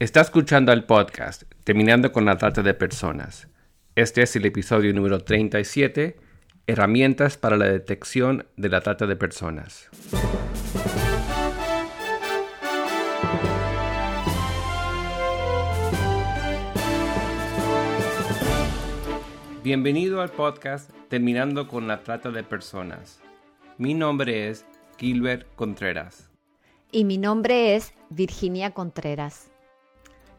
Está escuchando el podcast Terminando con la Trata de Personas. Este es el episodio número 37, Herramientas para la detección de la trata de personas. Bienvenido al podcast Terminando con la Trata de Personas. Mi nombre es Gilbert Contreras. Y mi nombre es Virginia Contreras.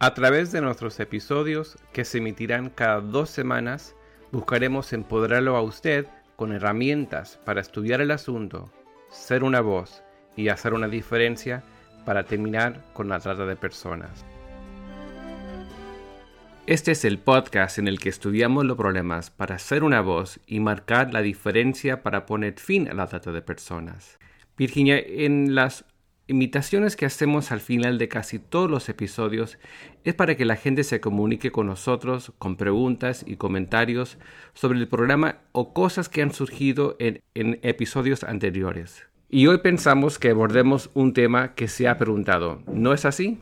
A través de nuestros episodios, que se emitirán cada dos semanas, buscaremos empoderarlo a usted con herramientas para estudiar el asunto, ser una voz y hacer una diferencia para terminar con la trata de personas. Este es el podcast en el que estudiamos los problemas para ser una voz y marcar la diferencia para poner fin a la trata de personas. Virginia, en las invitaciones que hacemos al final de casi todos los episodios es para que la gente se comunique con nosotros con preguntas y comentarios sobre el programa o cosas que han surgido en, episodios anteriores. Y hoy pensamos que abordemos un tema que se ha preguntado. ¿No es así?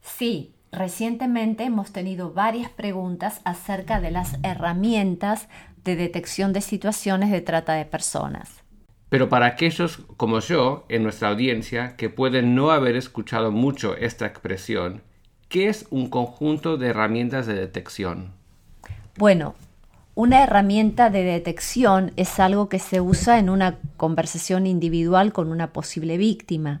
Sí, recientemente hemos tenido varias preguntas acerca de las herramientas de detección de situaciones de trata de personas. Pero para aquellos como yo, en nuestra audiencia, que pueden no haber escuchado mucho esta expresión, ¿qué es un conjunto de herramientas de detección? Bueno, una herramienta de detección es algo que se usa en una conversación individual con una posible víctima.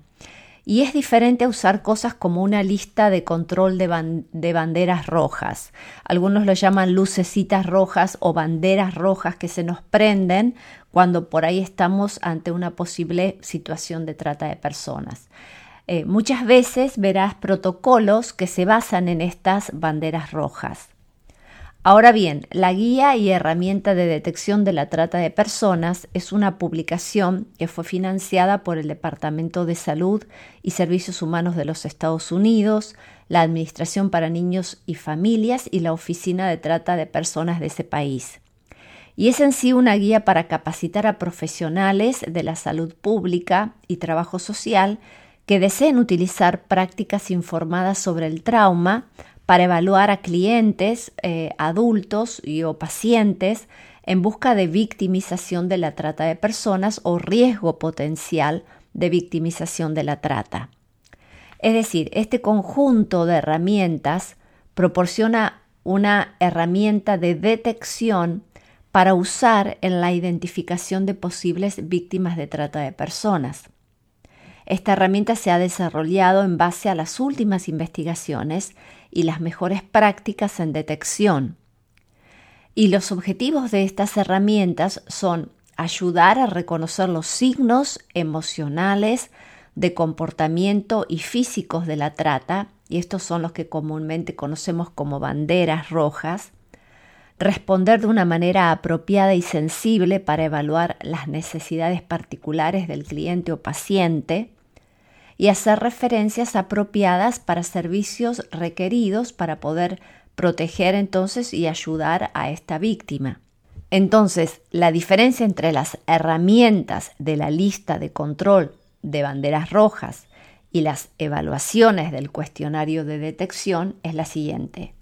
Y es diferente a usar cosas como una lista de control de, de, banderas rojas. Algunos lo llaman lucecitas rojas o banderas rojas que se nos prenden cuando por ahí estamos ante una posible situación de trata de personas. Eh, muchas veces verás protocolos que se basan en estas banderas rojas. Ahora bien, la guía y herramienta de detección de la trata de personas es una publicación que fue financiada por el Departamento de Salud y Servicios Humanos de los Estados Unidos, la Administración para Niños y Familias y la Oficina de Trata de Personas de ese país. Y es en sí una guía para capacitar a profesionales de la salud pública y trabajo social que deseen utilizar prácticas informadas sobre el trauma para evaluar a clientes, eh, adultos y o pacientes en busca de victimización de la trata de personas o riesgo potencial de victimización de la trata. Es decir, este conjunto de herramientas proporciona una herramienta de detección para usar en la identificación de posibles víctimas de trata de personas. Esta herramienta se ha desarrollado en base a las últimas investigaciones y las mejores prácticas en detección. Y los objetivos de estas herramientas son ayudar a reconocer los signos emocionales de comportamiento y físicos de la trata, y estos son los que comúnmente conocemos como banderas rojas, responder de una manera apropiada y sensible para evaluar las necesidades particulares del cliente o paciente, y hacer referencias apropiadas para servicios requeridos para poder proteger entonces y ayudar a esta víctima. Entonces, la diferencia entre las herramientas de la lista de control de banderas rojas y las evaluaciones del cuestionario de detección es la siguiente.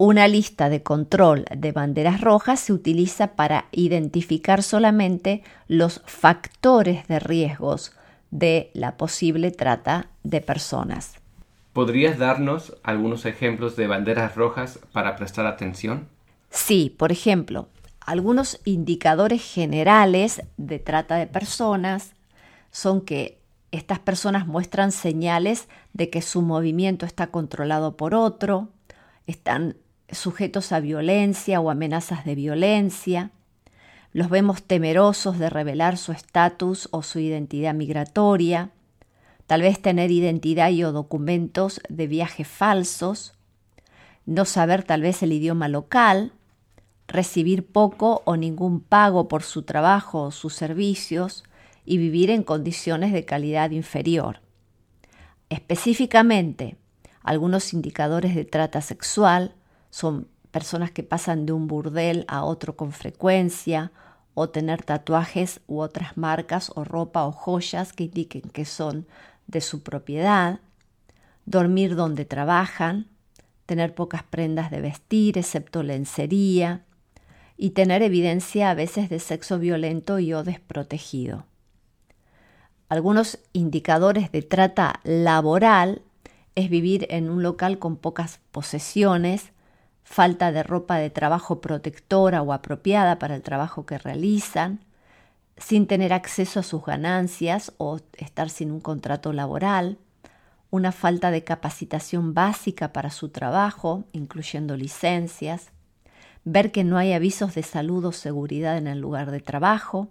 Una lista de control de banderas rojas se utiliza para identificar solamente los factores de riesgos de la posible trata de personas. ¿Podrías darnos algunos ejemplos de banderas rojas para prestar atención? Sí, por ejemplo, algunos indicadores generales de trata de personas son que estas personas muestran señales de que su movimiento está controlado por otro, están sujetos a violencia o amenazas de violencia, los vemos temerosos de revelar su estatus o su identidad migratoria, tal vez tener identidad y o documentos de viaje falsos, no saber tal vez el idioma local, recibir poco o ningún pago por su trabajo o sus servicios y vivir en condiciones de calidad inferior. Específicamente, algunos indicadores de trata sexual son personas que pasan de un burdel a otro con frecuencia, o tener tatuajes u otras marcas o ropa o joyas que indiquen que son de su propiedad, dormir donde trabajan, tener pocas prendas de vestir, excepto lencería, y tener evidencia a veces de sexo violento y o desprotegido. Algunos indicadores de trata laboral es vivir en un local con pocas posesiones, falta de ropa de trabajo protectora o apropiada para el trabajo que realizan, sin tener acceso a sus ganancias o estar sin un contrato laboral, una falta de capacitación básica para su trabajo, incluyendo licencias, ver que no hay avisos de salud o seguridad en el lugar de trabajo,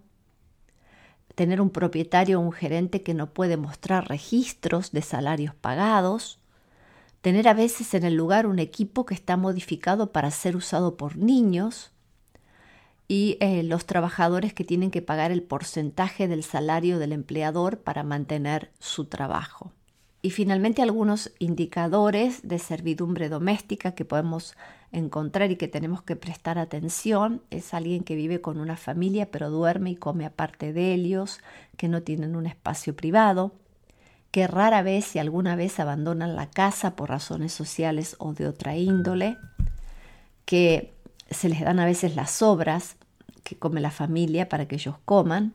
tener un propietario o un gerente que no puede mostrar registros de salarios pagados, tener a veces en el lugar un equipo que está modificado para ser usado por niños y eh, los trabajadores que tienen que pagar el porcentaje del salario del empleador para mantener su trabajo. Y finalmente algunos indicadores de servidumbre doméstica que podemos encontrar y que tenemos que prestar atención. Es alguien que vive con una familia pero duerme y come aparte de ellos, que no tienen un espacio privado, que rara vez y alguna vez abandonan la casa por razones sociales o de otra índole, que se les dan a veces las sobras que come la familia para que ellos coman,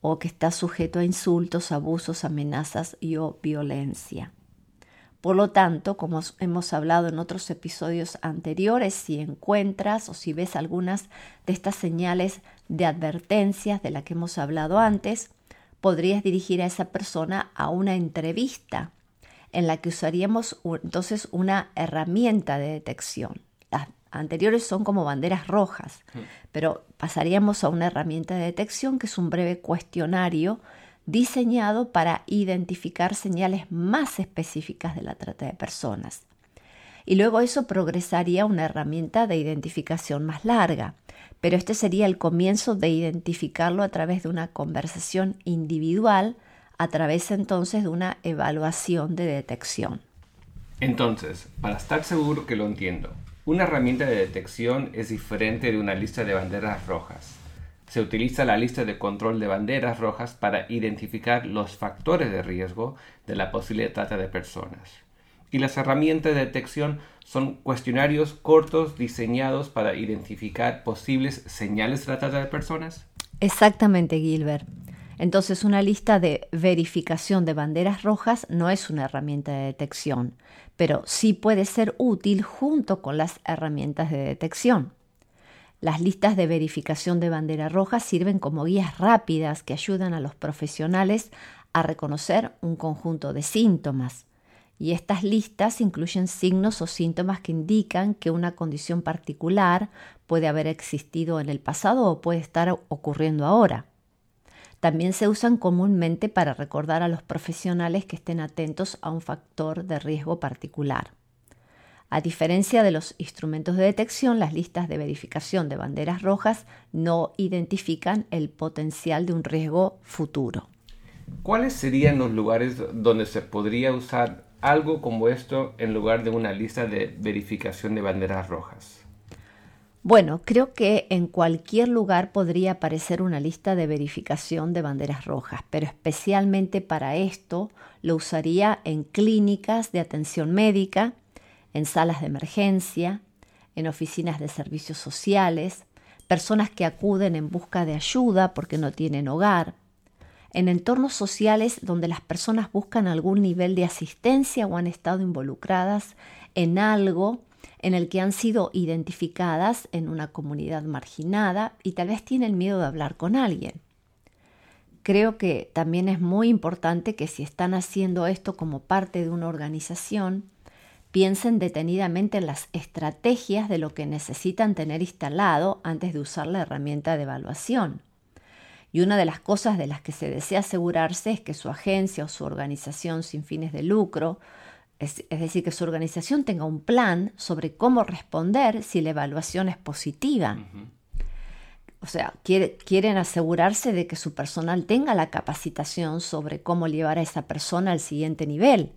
o que está sujeto a insultos, abusos, amenazas y o violencia. Por lo tanto, como hemos hablado en otros episodios anteriores, si encuentras o si ves algunas de estas señales de advertencias de las que hemos hablado antes, podrías dirigir a esa persona a una entrevista en la que usaríamos entonces una herramienta de detección anteriores son como banderas rojas, mm. pero pasaríamos a una herramienta de detección que es un breve cuestionario diseñado para identificar señales más específicas de la trata de personas. Y luego eso progresaría a una herramienta de identificación más larga, pero este sería el comienzo de identificarlo a través de una conversación individual, a través entonces de una evaluación de detección. Entonces, para estar seguro que lo entiendo, una herramienta de detección es diferente de una lista de banderas rojas. Se utiliza la lista de control de banderas rojas para identificar los factores de riesgo de la posible trata de personas. Y las herramientas de detección son cuestionarios cortos diseñados para identificar posibles señales de de personas. Exactamente, Gilbert. Entonces, una lista de verificación de banderas rojas no es una herramienta de detección, pero sí puede ser útil junto con las herramientas de detección. Las listas de verificación de bandera roja sirven como guías rápidas que ayudan a los profesionales a reconocer un conjunto de síntomas. Y estas listas incluyen signos o síntomas que indican que una condición particular puede haber existido en el pasado o puede estar ocurriendo ahora. También se usan comúnmente para recordar a los profesionales que estén atentos a un factor de riesgo particular. A diferencia de los instrumentos de detección, las listas de verificación de banderas rojas no identifican el potencial de un riesgo futuro. ¿Cuáles serían los lugares donde se podría usar algo como esto en lugar de una lista de verificación de banderas rojas? Bueno, creo que en cualquier lugar podría aparecer una lista de verificación de banderas rojas, pero especialmente para esto lo usaría en clínicas de atención médica, en salas de emergencia, en oficinas de servicios sociales, personas que acuden en busca de ayuda porque no tienen hogar, en entornos sociales donde las personas buscan algún nivel de asistencia o han estado involucradas en algo en el que han sido identificadas en una comunidad marginada y tal vez tienen miedo de hablar con alguien. Creo que también es muy importante que si están haciendo esto como parte de una organización, piensen detenidamente en las estrategias de lo que necesitan tener instalado antes de usar la herramienta de evaluación. Y una de las cosas de las que se desea asegurarse es que su agencia o su organización sin fines de lucro es, decir, que su organización tenga un plan sobre cómo responder si la evaluación es positiva. O sea, quieren asegurarse de que su personal tenga la capacitación sobre cómo llevar a esa persona al siguiente nivel,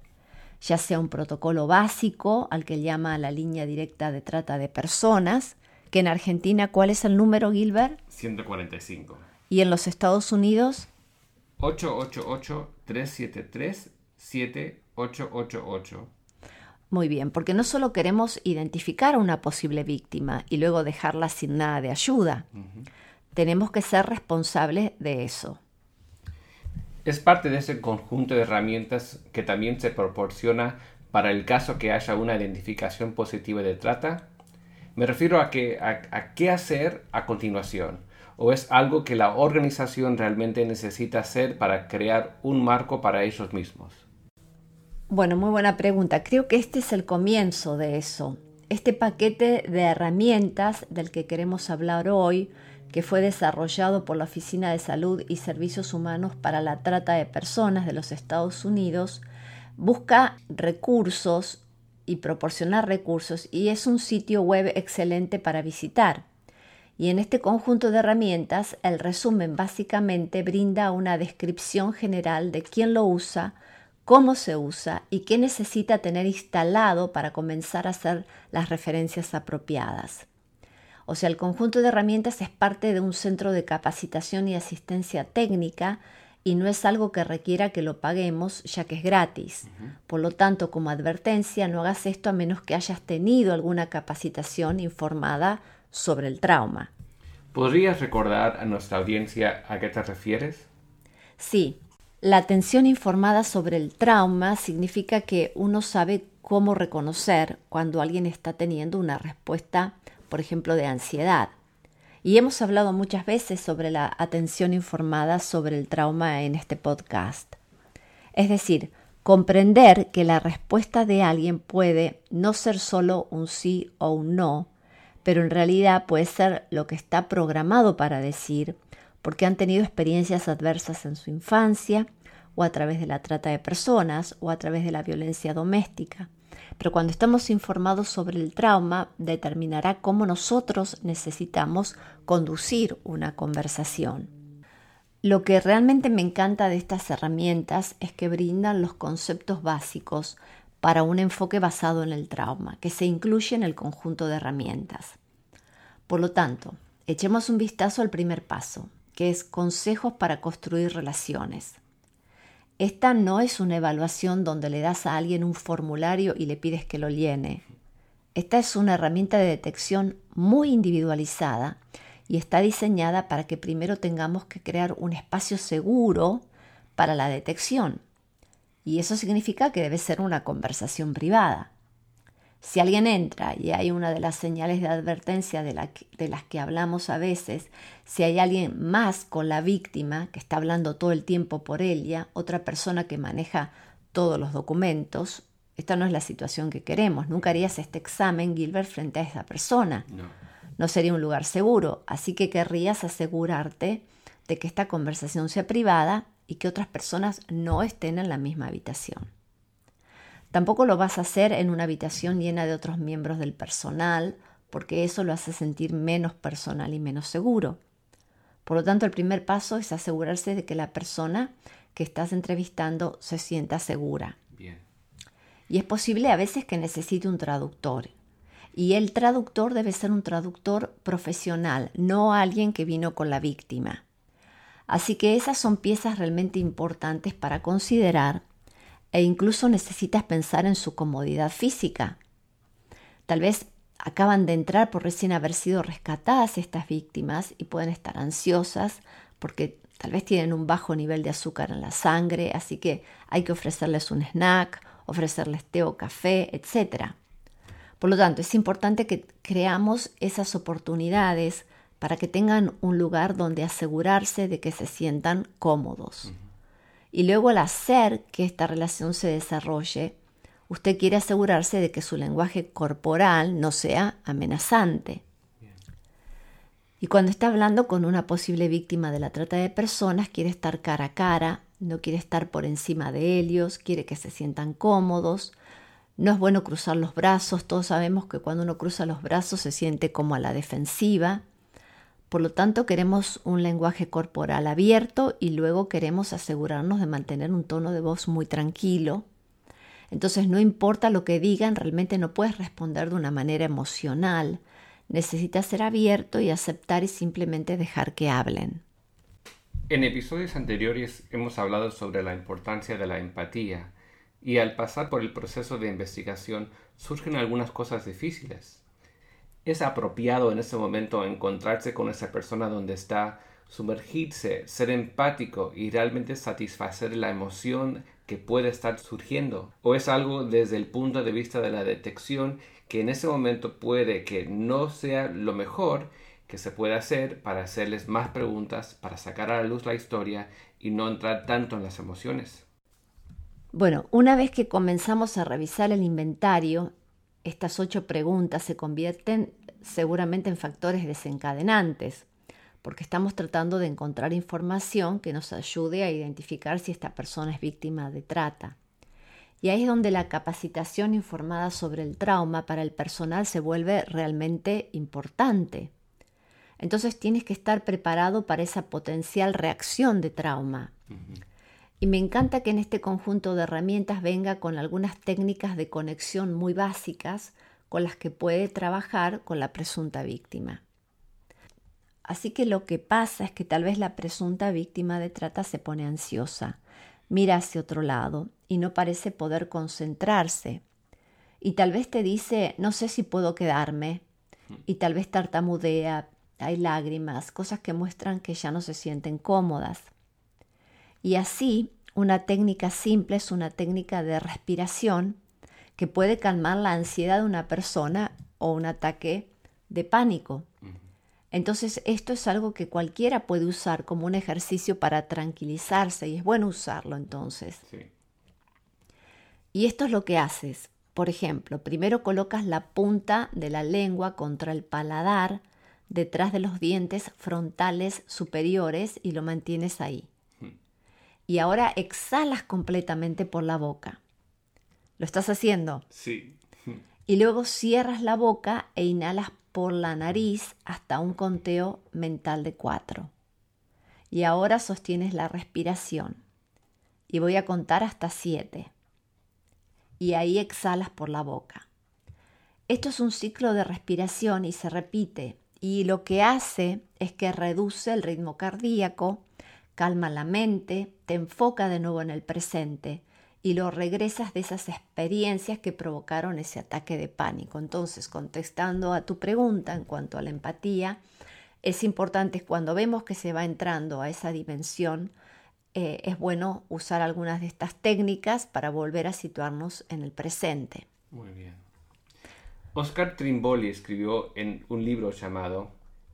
ya sea un protocolo básico al que llama la línea directa de trata de personas, que en Argentina, ¿cuál es el número, Gilbert? 145. ¿Y en los Estados Unidos? 888-373-7 888 Muy bien, porque no solo queremos identificar a una posible víctima y luego dejarla sin nada de ayuda, tenemos que ser responsables de eso. Es parte de ese conjunto de herramientas que también se proporciona para el caso que haya una identificación positiva de trata. Me refiero a, que, a qué hacer a continuación o es algo que la organización realmente necesita hacer para crear un marco para ellos mismos? Bueno, muy buena pregunta. Creo que este es el comienzo de eso. Este paquete de herramientas del que queremos hablar hoy, que fue desarrollado por la Oficina de Salud y Servicios Humanos para la Trata de Personas de los Estados Unidos, busca recursos y proporcionar recursos y es un sitio web excelente para visitar. Y en este conjunto de herramientas, el resumen básicamente brinda una descripción general de quién lo usa, cómo se usa y qué necesita tener instalado para comenzar a hacer las referencias apropiadas. O sea, el conjunto de herramientas es parte de un centro de capacitación y asistencia técnica y no es algo que requiera que lo paguemos ya que es gratis. Por lo tanto, como advertencia, no hagas esto a menos que hayas tenido alguna capacitación informada sobre el trauma. ¿Podrías recordar a nuestra audiencia a qué te refieres? Sí, la atención informada sobre el trauma significa que uno sabe cómo reconocer cuando alguien está teniendo una respuesta, por ejemplo, de ansiedad. Y hemos hablado muchas veces sobre la atención informada sobre el trauma en este podcast. Es decir, comprender que la respuesta de alguien puede no ser solo un sí o un no, pero en realidad puede ser lo que está programado para decir, porque han tenido experiencias adversas en su infancia, o a través de la trata de personas, o a través de la violencia doméstica. Pero cuando estamos informados sobre el trauma, determinará cómo nosotros necesitamos conducir una conversación. Lo que realmente me encanta de estas herramientas es que brindan los conceptos básicos para un enfoque basado en el trauma, que se incluye en el conjunto de herramientas. Por lo tanto, echemos un vistazo al primer paso, que es consejos para construir relaciones. Esta no es una evaluación donde le das a alguien un formulario y le pides que lo llene. Esta es una herramienta de detección muy individualizada y está diseñada para que primero tengamos que crear un espacio seguro para la detección y eso significa que debe ser una conversación privada. Si alguien entra y hay una de las señales de advertencia de, las que hablamos a veces, si hay alguien más con la víctima que está hablando todo el tiempo por ella, otra persona que maneja todos los documentos, esta no es la situación que queremos. Nunca harías este examen, Gilbert, frente a esa persona. No. no sería un lugar seguro, así que querrías asegurarte de que esta conversación sea privada y que otras personas no estén en la misma habitación. Tampoco lo vas a hacer en una habitación llena de otros miembros del personal, porque eso lo hace sentir menos personal y menos seguro. Por lo tanto, el primer paso es asegurarse de que la persona que estás entrevistando se sienta segura. Y es posible a veces que necesite un traductor. Y el traductor debe ser un traductor profesional, no alguien que vino con la víctima. Así que esas son piezas realmente importantes para considerar e incluso necesitas pensar en su comodidad física. Tal vez acaban de entrar por recién haber sido rescatadas estas víctimas y pueden estar ansiosas porque tal vez tienen un bajo nivel de azúcar en la sangre, así que hay que ofrecerles un snack, ofrecerles té o café, etc. Por lo tanto, es importante que creamos esas oportunidades para que tengan un lugar donde asegurarse de que se sientan cómodos. Y luego al hacer que esta relación se desarrolle, usted quiere asegurarse de que su lenguaje corporal no sea amenazante. Y cuando está hablando con una posible víctima de la trata de personas, quiere estar cara a cara, no quiere estar por encima de ellos, quiere que se sientan cómodos. No es bueno cruzar los brazos, todos sabemos que cuando uno cruza los brazos se siente como a la defensiva. Por lo tanto, queremos un lenguaje corporal abierto y luego queremos asegurarnos de mantener un tono de voz muy tranquilo. Entonces, no importa lo que digan, realmente no puedes responder de una manera emocional. Necesitas ser abierto y aceptar y simplemente dejar que hablen. En episodios anteriores hemos hablado sobre la importancia de la empatía Y al pasar por el proceso de investigación surgen algunas cosas difíciles. Es apropiado en ese momento encontrarse con esa persona donde está, sumergirse, ser empático y realmente satisfacer la emoción que puede estar surgiendo. O es algo desde el punto de vista de la detección que en ese momento puede que no sea lo mejor que se puede hacer para hacerles más preguntas, para sacar a la luz la historia y no entrar tanto en las emociones. Bueno, una vez que comenzamos a revisar el inventario, estas ocho preguntas se convierten seguramente en factores desencadenantes, porque estamos tratando de encontrar información que nos ayude a identificar si esta persona es víctima de trata. Y ahí es donde la capacitación informada sobre el trauma para el personal se vuelve realmente importante. Entonces tienes que estar preparado para esa potencial reacción de trauma. Y me encanta que en este conjunto de herramientas venga con algunas técnicas de conexión muy básicas con las que puede trabajar con la presunta víctima. Así que lo que pasa es que tal vez la presunta víctima de trata se pone ansiosa, mira hacia otro lado y no parece poder concentrarse. Y tal vez te dice, no sé si puedo quedarme. Y tal vez tartamudea, hay lágrimas, cosas que muestran que ya no se sienten cómodas. Y así, una técnica simple es una técnica de respiración que puede calmar la ansiedad de una persona o un ataque de pánico. Entonces, esto es algo que cualquiera puede usar como un ejercicio para tranquilizarse y es bueno usarlo entonces. Y esto es lo que haces. Por ejemplo, primero colocas la punta de la lengua contra el paladar detrás de los dientes frontales superiores y lo mantienes ahí. Y ahora exhalas completamente por la boca. ¿Lo estás haciendo? Sí. Y luego cierras la boca e inhalas por la nariz hasta un conteo mental de cuatro. Y ahora sostienes la respiración. Y voy a contar hasta siete. Y ahí exhalas por la boca. Esto es un ciclo de respiración y se repite. Y lo que hace es que reduce el ritmo cardíaco, calma la mente, te enfoca de nuevo en el presente y lo regresas de esas experiencias que provocaron ese ataque de pánico. Entonces, contestando a tu pregunta en cuanto a la empatía, es importante cuando vemos que se va entrando a esa dimensión, eh, es bueno usar algunas de estas técnicas para volver a situarnos en el presente. Muy bien. Oscar Trimboli escribió en un libro llamado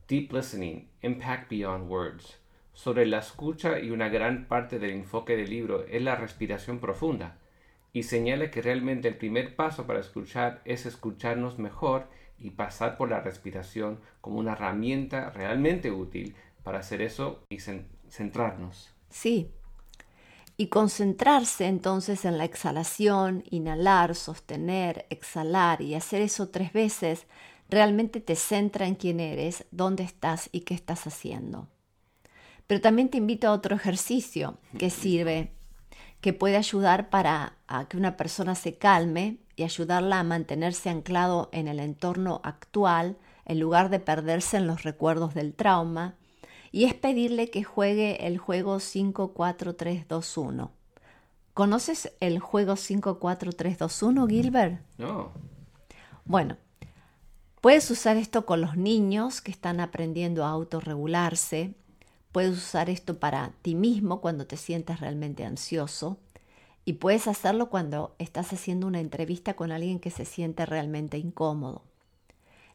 Deep Listening, Impact Beyond Words sobre la escucha y una gran parte del enfoque del libro es la respiración profunda, y señala que realmente el primer paso para escuchar es escucharnos mejor y pasar por la respiración como una herramienta realmente útil para hacer eso y centrarnos. Sí. Y concentrarse entonces en la exhalación, inhalar, sostener, exhalar y hacer eso tres veces, realmente te centra en quién eres, dónde estás y qué estás haciendo. Pero también te invito a otro ejercicio que sirve, que puede ayudar para que una persona se calme y ayudarla a mantenerse anclado en el entorno actual en lugar de perderse en los recuerdos del trauma. Y es pedirle que juegue el juego 54321. ¿Conoces el juego 54321, Gilbert? No. Bueno, puedes usar esto con los niños que están aprendiendo a autorregularse Puedes usar esto para ti mismo cuando te sientes realmente ansioso y puedes hacerlo cuando estás haciendo una entrevista con alguien que se siente realmente incómodo.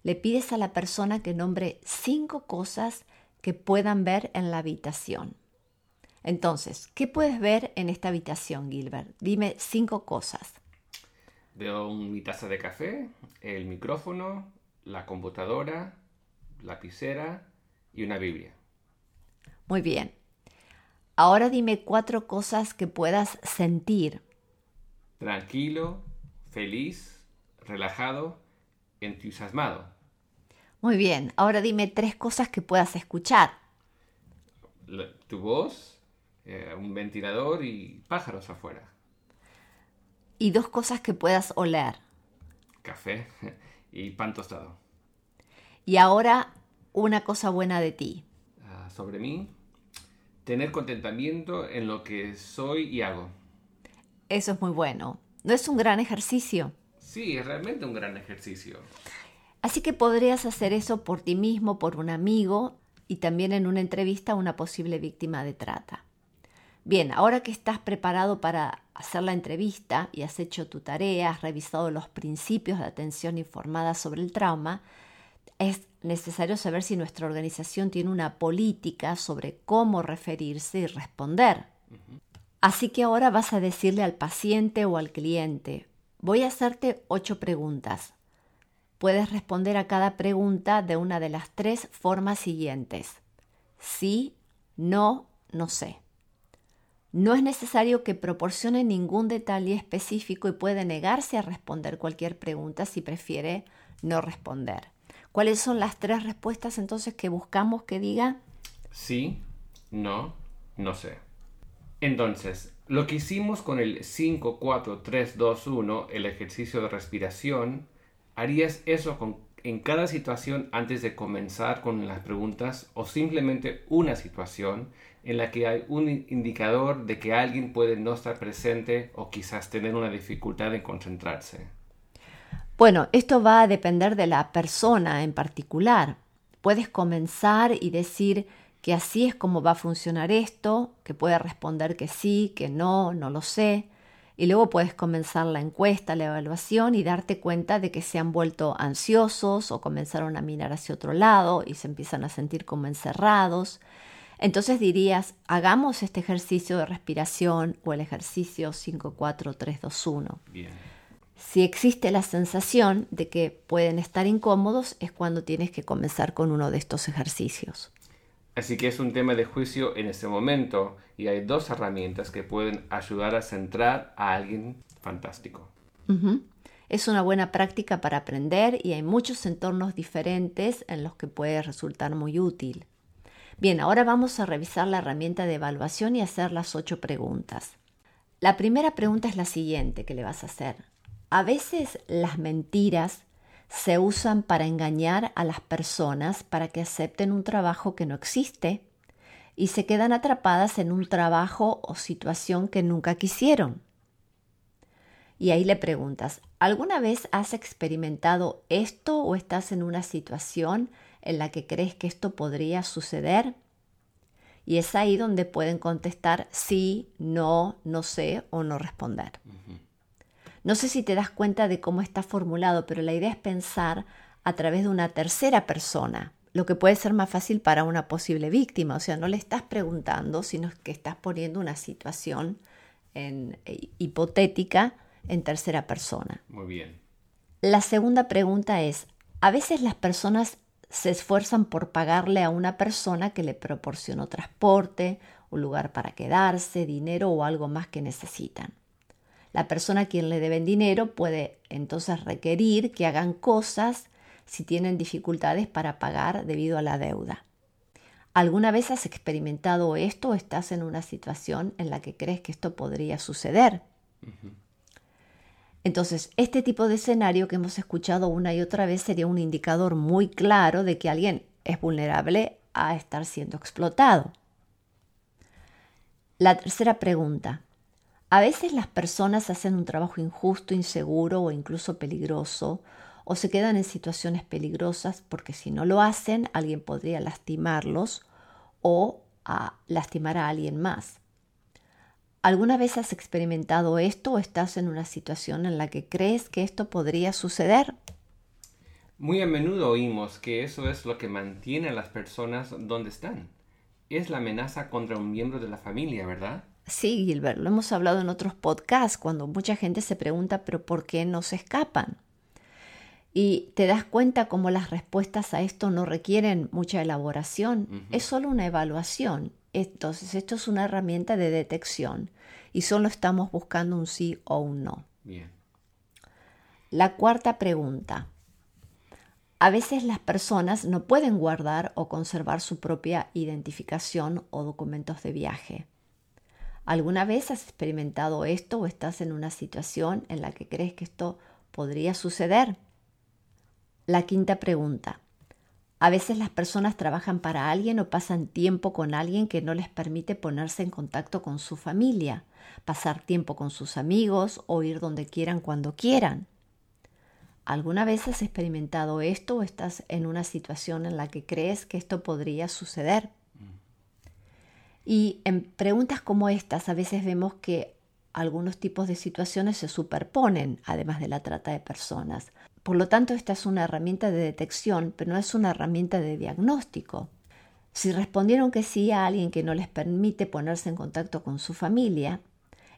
Le pides a la persona que nombre cinco cosas que puedan ver en la habitación. Entonces, ¿qué puedes ver en esta habitación, Gilbert? Dime cinco cosas. Veo mi taza de café, el micrófono, la computadora, lapicera y una Biblia. Muy bien. Ahora dime cuatro cosas que puedas sentir. Tranquilo, feliz, relajado, entusiasmado. Muy bien. Ahora dime tres cosas que puedas escuchar. tu voz, eh, un ventilador y pájaros afuera. Y dos cosas que puedas oler. Café y pan tostado. Y ahora una cosa buena de ti. Ah, sobre mí, tener contentamiento en lo que soy y hago. Eso es muy bueno. ¿No es un gran ejercicio? Sí, es realmente un gran ejercicio. Así que podrías hacer eso por ti mismo, por un amigo y también en una entrevista a una posible víctima de trata. Bien, ahora que estás preparado para hacer la entrevista y has hecho tu tarea, has revisado los principios de atención informada sobre el trauma, es necesario saber si nuestra organización tiene una política sobre cómo referirse y responder. Así que ahora vas a decirle al paciente o al cliente, voy a hacerte ocho preguntas. Puedes responder a cada pregunta de una de las tres formas siguientes. Sí, no, no sé. No es necesario que proporcione ningún detalle específico y puede negarse a responder cualquier pregunta si prefiere no responder. ¿Cuáles son las tres respuestas entonces que buscamos que diga? Sí, no, no sé. Entonces, lo que hicimos con el 5, 4, 3, 2, 1, el ejercicio de respiración, harías eso con, en cada situación antes de comenzar con las preguntas o simplemente una situación en la que hay un indicador de que alguien puede no estar presente o quizás tener una dificultad en concentrarse. Bueno, esto va a depender de la persona en particular. Puedes comenzar y decir que así es como va a funcionar esto, que puede responder que sí, que no, no lo sé, y luego puedes comenzar la encuesta, la evaluación y darte cuenta de que se han vuelto ansiosos o comenzaron a mirar hacia otro lado y se empiezan a sentir como encerrados. Entonces dirías, hagamos este ejercicio de respiración o el ejercicio 54321. Bien. Si existe la sensación de que pueden estar incómodos, es cuando tienes que comenzar con uno de estos ejercicios. Así que es un tema de juicio en ese momento y hay dos herramientas que pueden ayudar a centrar a alguien fantástico. Es una buena práctica para aprender y hay muchos entornos diferentes en los que puede resultar muy útil. Bien, ahora vamos a revisar la herramienta de evaluación y hacer las ocho preguntas. La primera pregunta es la siguiente que le vas a hacer. A veces las mentiras se usan para engañar a las personas para que acepten un trabajo que no existe y se quedan atrapadas en un trabajo o situación que nunca quisieron. Y ahí le preguntas, ¿alguna vez has experimentado esto o estás en una situación en la que crees que esto podría suceder? Y es ahí donde pueden contestar sí, no, no sé o no responder. No sé si te das cuenta de cómo está formulado, pero la idea es pensar a través de una tercera persona, lo que puede ser más fácil para una posible víctima. O sea, no le estás preguntando, sino que estás poniendo una situación en, eh, hipotética en tercera persona. Muy bien. La segunda pregunta es, a veces las personas se esfuerzan por pagarle a una persona que le proporcionó transporte, un lugar para quedarse, dinero o algo más que necesitan. La persona a quien le deben dinero puede entonces requerir que hagan cosas si tienen dificultades para pagar debido a la deuda. ¿Alguna vez has experimentado esto o estás en una situación en la que crees que esto podría suceder? Entonces, este tipo de escenario que hemos escuchado una y otra vez sería un indicador muy claro de que alguien es vulnerable a estar siendo explotado. La tercera pregunta. A veces las personas hacen un trabajo injusto, inseguro o incluso peligroso, o se quedan en situaciones peligrosas porque si no lo hacen, alguien podría lastimarlos o a lastimar a alguien más. ¿Alguna vez has experimentado esto o estás en una situación en la que crees que esto podría suceder? Muy a menudo oímos que eso es lo que mantiene a las personas donde están. Es la amenaza contra un miembro de la familia, ¿verdad? Sí, Gilbert, lo hemos hablado en otros podcasts cuando mucha gente se pregunta, pero ¿por qué no se escapan? Y te das cuenta cómo las respuestas a esto no requieren mucha elaboración, es solo una evaluación entonces, esto es una herramienta de detección y solo estamos buscando un sí o un no. Bien. La cuarta pregunta. A veces las personas no pueden guardar o conservar su propia identificación o documentos de viaje. ¿Alguna vez has experimentado esto o estás en una situación en la que crees que esto podría suceder? La quinta pregunta. A veces las personas trabajan para alguien o pasan tiempo con alguien que no les permite ponerse en contacto con su familia, pasar tiempo con sus amigos o ir donde quieran cuando quieran. ¿Alguna vez has experimentado esto o estás en una situación en la que crees que esto podría suceder? Y en preguntas como estas a veces vemos que algunos tipos de situaciones se superponen, además de la trata de personas. Por lo tanto, esta es una herramienta de detección, pero no es una herramienta de diagnóstico. Si respondieron que sí a alguien que no les permite ponerse en contacto con su familia,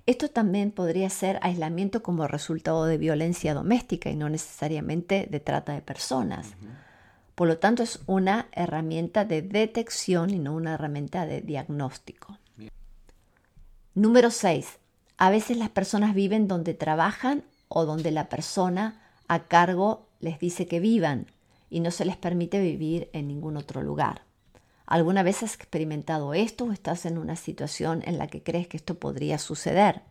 esto también podría ser aislamiento como resultado de violencia doméstica y no necesariamente de trata de personas. Por lo tanto, es una herramienta de detección y no una herramienta de diagnóstico. Número 6. A veces las personas viven donde trabajan o donde la persona a cargo les dice que vivan y no se les permite vivir en ningún otro lugar. ¿Alguna vez has experimentado esto o estás en una situación en la que crees que esto podría suceder?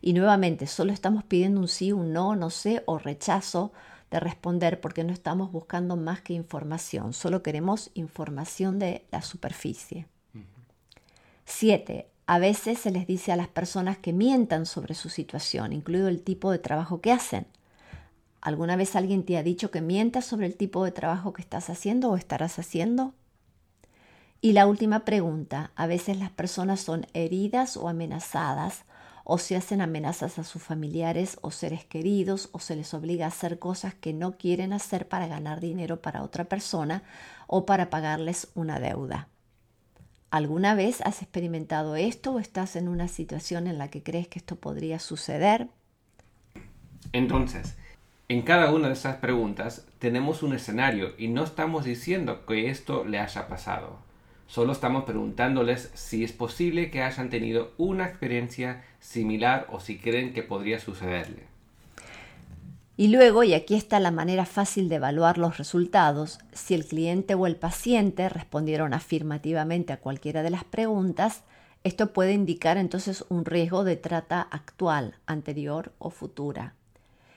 Y nuevamente, solo estamos pidiendo un sí, un no, no sé o rechazo de responder porque no estamos buscando más que información, solo queremos información de la superficie. 7. A veces se les dice a las personas que mientan sobre su situación, incluido el tipo de trabajo que hacen. ¿Alguna vez alguien te ha dicho que mientas sobre el tipo de trabajo que estás haciendo o estarás haciendo? Y la última pregunta, a veces las personas son heridas o amenazadas o se hacen amenazas a sus familiares o seres queridos o se les obliga a hacer cosas que no quieren hacer para ganar dinero para otra persona o para pagarles una deuda. ¿Alguna vez has experimentado esto o estás en una situación en la que crees que esto podría suceder? Entonces, en cada una de esas preguntas tenemos un escenario y no estamos diciendo que esto le haya pasado. Solo estamos preguntándoles si es posible que hayan tenido una experiencia similar o si creen que podría sucederle. Y luego, y aquí está la manera fácil de evaluar los resultados, si el cliente o el paciente respondieron afirmativamente a cualquiera de las preguntas, esto puede indicar entonces un riesgo de trata actual, anterior o futura.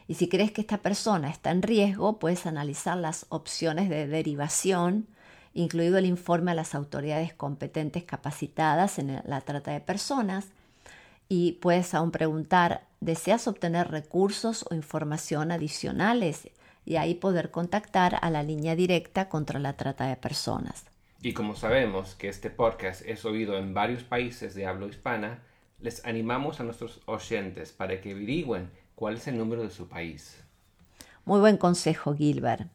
Y si crees que esta persona está en riesgo, puedes analizar las opciones de derivación, incluido el informe a las autoridades competentes capacitadas en la trata de personas, y puedes aún preguntar, ¿deseas obtener recursos o información adicionales? Y ahí poder contactar a la línea directa contra la trata de personas. Y como sabemos que este podcast es oído en varios países de habla hispana, les animamos a nuestros oyentes para que averigüen cuál es el número de su país. Muy buen consejo, Gilbert.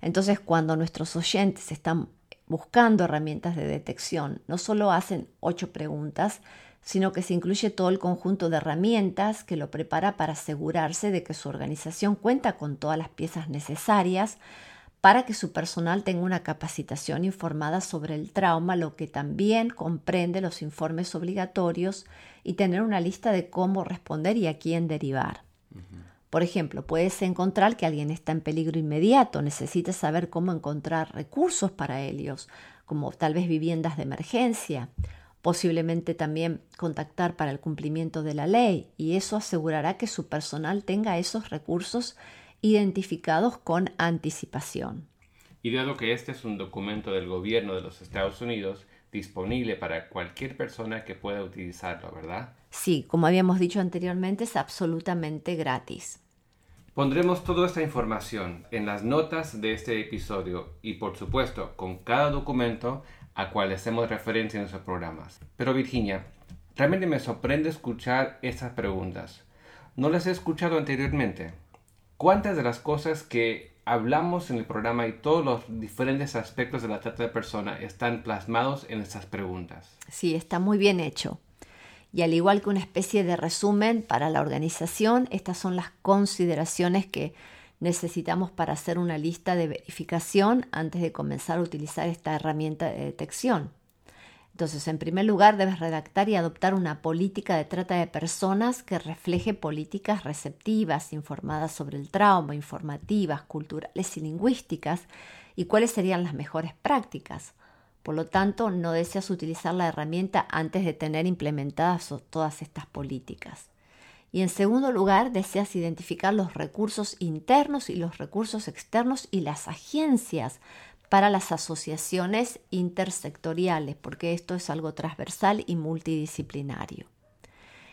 Entonces, cuando nuestros oyentes están buscando herramientas de detección, no solo hacen ocho preguntas, sino que se incluye todo el conjunto de herramientas que lo prepara para asegurarse de que su organización cuenta con todas las piezas necesarias para que su personal tenga una capacitación informada sobre el trauma, lo que también comprende los informes obligatorios y tener una lista de cómo responder y a quién derivar. Por ejemplo, puedes encontrar que alguien está en peligro inmediato, necesitas saber cómo encontrar recursos para ellos, como tal vez viviendas de emergencia, posiblemente también contactar para el cumplimiento de la ley y eso asegurará que su personal tenga esos recursos identificados con anticipación. Y dado que este es un documento del gobierno de los Estados Unidos, disponible para cualquier persona que pueda utilizarlo, ¿verdad? Sí, como habíamos dicho anteriormente, es absolutamente gratis. Pondremos toda esta información en las notas de este episodio y por supuesto con cada documento a cual hacemos referencia en nuestros programas. Pero Virginia, realmente me sorprende escuchar estas preguntas. No las he escuchado anteriormente. ¿Cuántas de las cosas que hablamos en el programa y todos los diferentes aspectos de la trata de persona están plasmados en estas preguntas? Sí, está muy bien hecho. Y al igual que una especie de resumen para la organización, estas son las consideraciones que necesitamos para hacer una lista de verificación antes de comenzar a utilizar esta herramienta de detección. Entonces, en primer lugar, debes redactar y adoptar una política de trata de personas que refleje políticas receptivas, informadas sobre el trauma, informativas, culturales y lingüísticas, y cuáles serían las mejores prácticas. Por lo tanto, no deseas utilizar la herramienta antes de tener implementadas todas estas políticas. Y en segundo lugar, deseas identificar los recursos internos y los recursos externos y las agencias para las asociaciones intersectoriales, porque esto es algo transversal y multidisciplinario.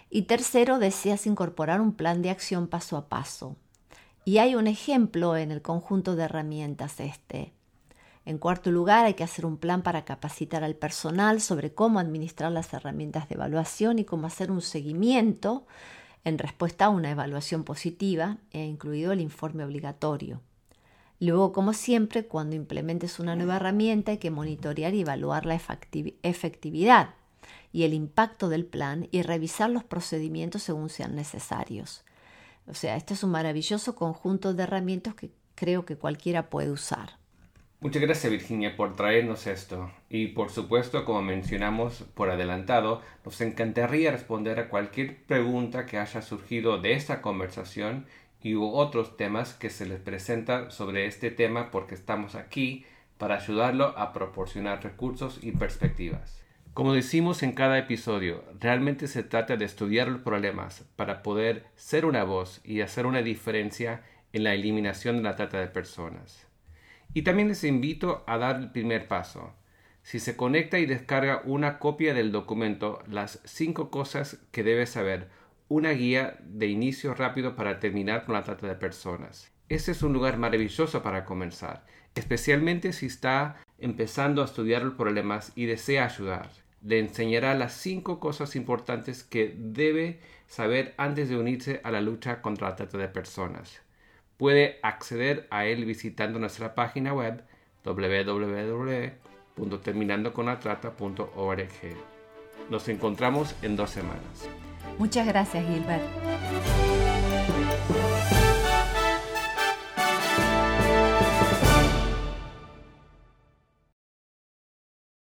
Y tercero, deseas incorporar un plan de acción paso a paso. Y hay un ejemplo en el conjunto de herramientas este. En cuarto lugar, hay que hacer un plan para capacitar al personal sobre cómo administrar las herramientas de evaluación y cómo hacer un seguimiento en respuesta a una evaluación positiva, e incluido el informe obligatorio. Luego, como siempre, cuando implementes una nueva herramienta hay que monitorear y evaluar la efectividad y el impacto del plan y revisar los procedimientos según sean necesarios. O sea, este es un maravilloso conjunto de herramientas que creo que cualquiera puede usar. Muchas gracias Virginia por traernos esto y por supuesto como mencionamos por adelantado nos encantaría responder a cualquier pregunta que haya surgido de esta conversación y otros temas que se les presenta sobre este tema porque estamos aquí para ayudarlo a proporcionar recursos y perspectivas. Como decimos en cada episodio, realmente se trata de estudiar los problemas para poder ser una voz y hacer una diferencia en la eliminación de la trata de personas. Y también les invito a dar el primer paso. Si se conecta y descarga una copia del documento, las cinco cosas que debes saber una guía de inicio rápido para terminar con la trata de personas. Este es un lugar maravilloso para comenzar, especialmente si está empezando a estudiar los problemas y desea ayudar. Le enseñará las cinco cosas importantes que debe saber antes de unirse a la lucha contra la trata de personas. Puede acceder a él visitando nuestra página web www.terminandoconatrata.org. Nos encontramos en dos semanas. Muchas gracias, Gilbert.